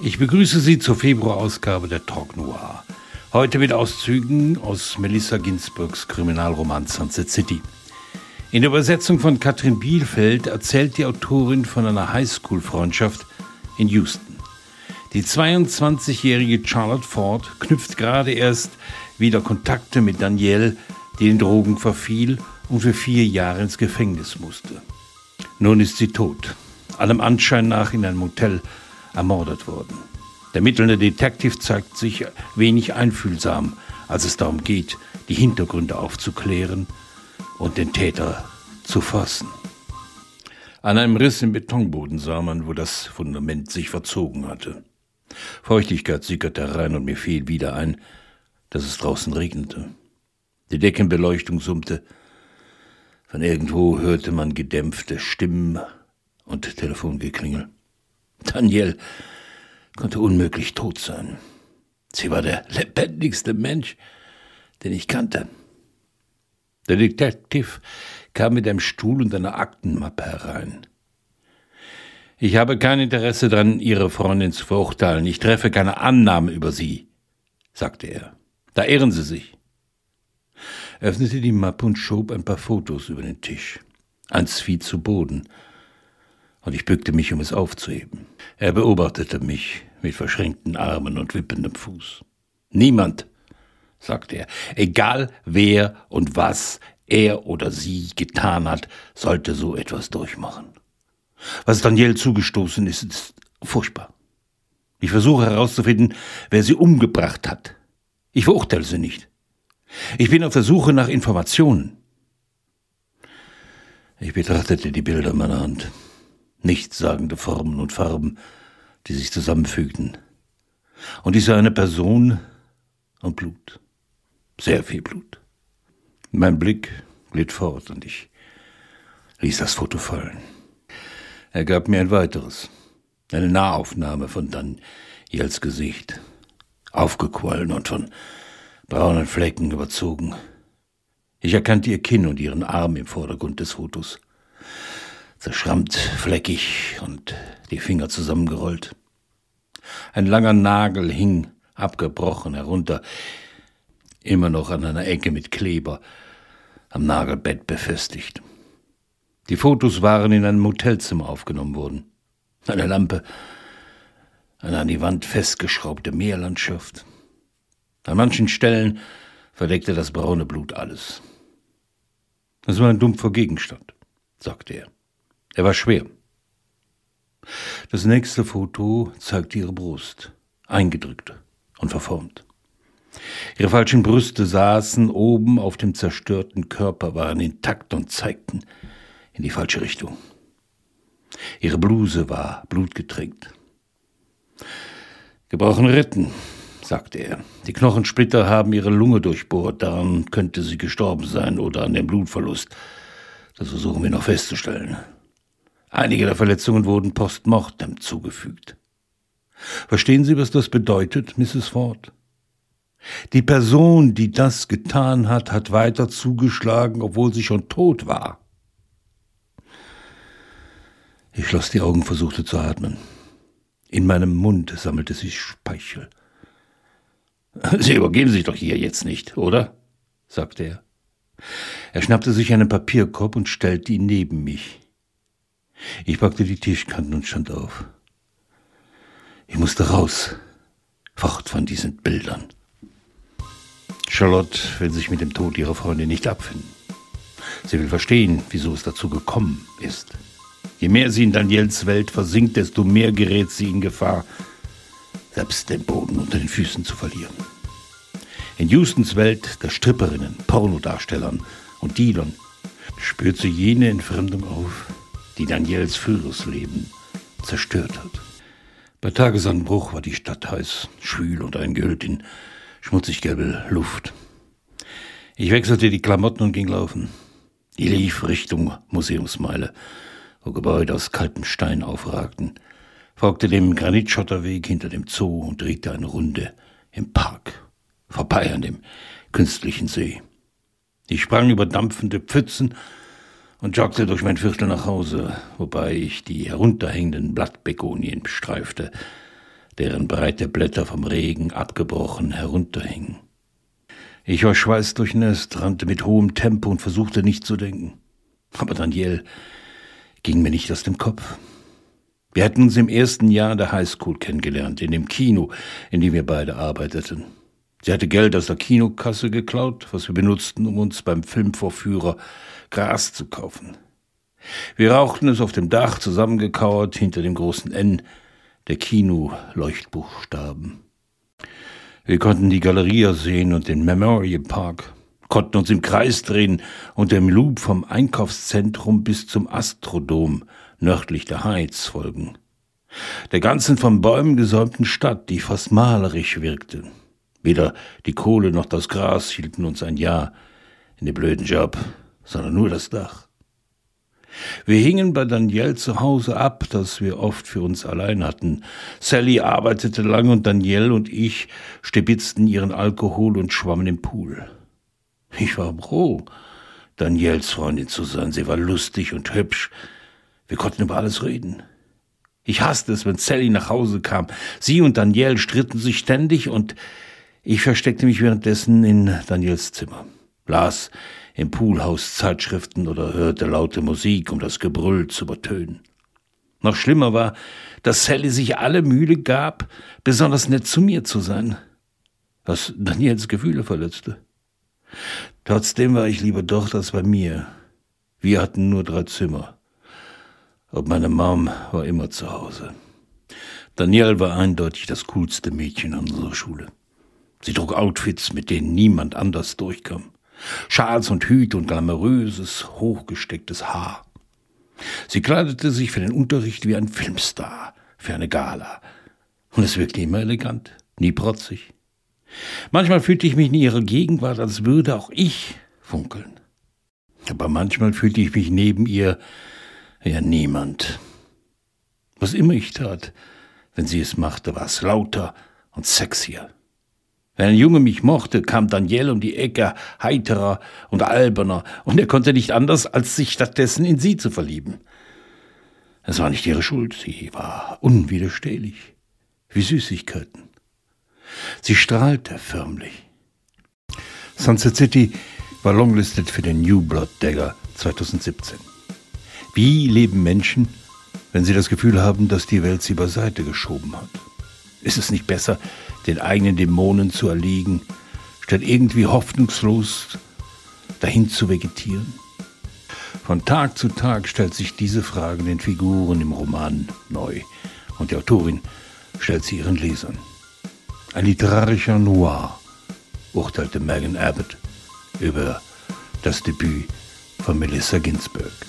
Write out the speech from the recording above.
Ich begrüße Sie zur Februarausgabe der Talk Noir. Heute mit Auszügen aus Melissa Ginsburgs Kriminalroman Sunset City. In der Übersetzung von Katrin Bielfeld erzählt die Autorin von einer Highschool-Freundschaft in Houston. Die 22-jährige Charlotte Ford knüpft gerade erst wieder Kontakte mit Danielle, die den Drogen verfiel und für vier Jahre ins Gefängnis musste. Nun ist sie tot, allem Anschein nach in einem Motel ermordet worden. Der mittelnde Detective zeigt sich wenig einfühlsam, als es darum geht, die Hintergründe aufzuklären und den Täter zu fassen. An einem Riss im Betonboden sah man, wo das Fundament sich verzogen hatte. Feuchtigkeit sickerte herein und mir fiel wieder ein, dass es draußen regnete. Die Deckenbeleuchtung summte. Von irgendwo hörte man gedämpfte Stimmen und Telefongeklingel. Danielle konnte unmöglich tot sein. Sie war der lebendigste Mensch, den ich kannte. Der Detektiv kam mit einem Stuhl und einer Aktenmappe herein. Ich habe kein Interesse daran, Ihre Freundin zu verurteilen. Ich treffe keine Annahmen über Sie, sagte er. Da ehren Sie sich. Er öffnete die Mappe und schob ein paar Fotos über den Tisch. Eins fiel zu Boden und ich bückte mich, um es aufzuheben. Er beobachtete mich mit verschränkten Armen und wippendem Fuß. Niemand, sagte er, egal wer und was er oder sie getan hat, sollte so etwas durchmachen. Was Danielle zugestoßen ist, ist furchtbar. Ich versuche herauszufinden, wer sie umgebracht hat. Ich verurteile sie nicht. Ich bin auf der Suche nach Informationen. Ich betrachtete die Bilder meiner Hand nichtssagende Formen und Farben, die sich zusammenfügten. Und ich sah eine Person und Blut. Sehr viel Blut. Mein Blick glitt fort und ich ließ das Foto fallen. Er gab mir ein weiteres, eine Nahaufnahme von Daniels Gesicht, aufgequollen und von braunen Flecken überzogen. Ich erkannte ihr Kinn und ihren Arm im Vordergrund des Fotos zerschrammt, fleckig und die Finger zusammengerollt. Ein langer Nagel hing abgebrochen herunter, immer noch an einer Ecke mit Kleber, am Nagelbett befestigt. Die Fotos waren in einem Hotelzimmer aufgenommen worden. Eine Lampe, eine an die Wand festgeschraubte Meerlandschaft. An manchen Stellen verdeckte das braune Blut alles. Das war ein dumpfer Gegenstand, sagte er. Er war schwer. Das nächste Foto zeigte ihre Brust, eingedrückt und verformt. Ihre falschen Brüste saßen oben auf dem zerstörten Körper, waren intakt und zeigten in die falsche Richtung. Ihre Bluse war blutgetränkt. Gebrochene Rippen, sagte er. Die Knochensplitter haben ihre Lunge durchbohrt, daran könnte sie gestorben sein oder an dem Blutverlust. Das versuchen wir noch festzustellen. Einige der Verletzungen wurden postmortem zugefügt. Verstehen Sie, was das bedeutet, Mrs. Ford? Die Person, die das getan hat, hat weiter zugeschlagen, obwohl sie schon tot war. Ich schloss die Augen, versuchte zu atmen. In meinem Mund sammelte sich Speichel. Sie übergeben sich doch hier jetzt nicht, oder? sagte er. Er schnappte sich einen Papierkorb und stellte ihn neben mich. Ich packte die Tischkanten und stand auf. Ich musste raus, fort von diesen Bildern. Charlotte will sich mit dem Tod ihrer Freundin nicht abfinden. Sie will verstehen, wieso es dazu gekommen ist. Je mehr sie in Daniels Welt versinkt, desto mehr gerät sie in Gefahr, selbst den Boden unter den Füßen zu verlieren. In Houstons Welt der Stripperinnen, Pornodarstellern und Dealern spürt sie jene Entfremdung auf, die Daniels früheres Leben zerstört hat. Bei Tagesanbruch war die Stadt heiß, schwül und eingehüllt in schmutzig gelbe Luft. Ich wechselte die Klamotten und ging laufen. Ich lief Richtung Museumsmeile, wo Gebäude aus kaltem Stein aufragten, folgte dem Granitschotterweg hinter dem Zoo und drehte eine Runde im Park, vorbei an dem künstlichen See. Ich sprang über dampfende Pfützen und joggte durch mein Viertel nach Hause, wobei ich die herunterhängenden Blattbegonien bestreifte, deren breite Blätter vom Regen abgebrochen herunterhingen. Ich war schweißdurchnässt, rannte mit hohem Tempo und versuchte nicht zu denken. Aber Daniel ging mir nicht aus dem Kopf. Wir hatten uns im ersten Jahr der Highschool kennengelernt, in dem Kino, in dem wir beide arbeiteten. Sie hatte Geld aus der Kinokasse geklaut, was wir benutzten, um uns beim Filmvorführer Gras zu kaufen. Wir rauchten es auf dem Dach zusammengekauert hinter dem großen N der Kino-Leuchtbuchstaben. Wir konnten die Galeria sehen und den Memorial Park, konnten uns im Kreis drehen und dem Loop vom Einkaufszentrum bis zum Astrodom nördlich der Heights folgen. Der ganzen von Bäumen gesäumten Stadt, die fast malerisch wirkte. Weder die Kohle noch das Gras hielten uns ein Jahr in dem blöden Job, sondern nur das Dach. Wir hingen bei Daniel zu Hause ab, das wir oft für uns allein hatten. Sally arbeitete lang und Daniel und ich stibitzten ihren Alkohol und schwammen im Pool. Ich war froh, Daniels Freundin zu sein. Sie war lustig und hübsch. Wir konnten über alles reden. Ich hasste es, wenn Sally nach Hause kam. Sie und Daniel stritten sich ständig und ich versteckte mich währenddessen in Daniels Zimmer, las im Poolhaus Zeitschriften oder hörte laute Musik, um das Gebrüll zu übertönen. Noch schlimmer war, dass Sally sich alle Mühe gab, besonders nett zu mir zu sein, was Daniels Gefühle verletzte. Trotzdem war ich lieber dort als bei mir. Wir hatten nur drei Zimmer. Und meine Mom war immer zu Hause. Danielle war eindeutig das coolste Mädchen an unserer Schule. Sie trug Outfits, mit denen niemand anders durchkam. Schals und Hüte und glamouröses, hochgestecktes Haar. Sie kleidete sich für den Unterricht wie ein Filmstar, für eine Gala. Und es wirkte immer elegant, nie protzig. Manchmal fühlte ich mich in ihrer Gegenwart, als würde auch ich funkeln. Aber manchmal fühlte ich mich neben ihr ja niemand. Was immer ich tat, wenn sie es machte, war es lauter und sexier. Wenn ein Junge mich mochte, kam Daniel um die Ecke, heiterer und alberner, und er konnte nicht anders, als sich stattdessen in sie zu verlieben. Es war nicht ihre Schuld, sie war unwiderstehlich, wie Süßigkeiten. Sie strahlte förmlich. Sunset City war longlisted für den New Blood Dagger 2017. Wie leben Menschen, wenn sie das Gefühl haben, dass die Welt sie beiseite geschoben hat? Ist es nicht besser, den eigenen Dämonen zu erliegen, statt irgendwie hoffnungslos dahin zu vegetieren? Von Tag zu Tag stellt sich diese Frage den Figuren im Roman neu und die Autorin stellt sie ihren Lesern. Ein literarischer Noir, urteilte Megan Abbott über das Debüt von Melissa Ginsberg.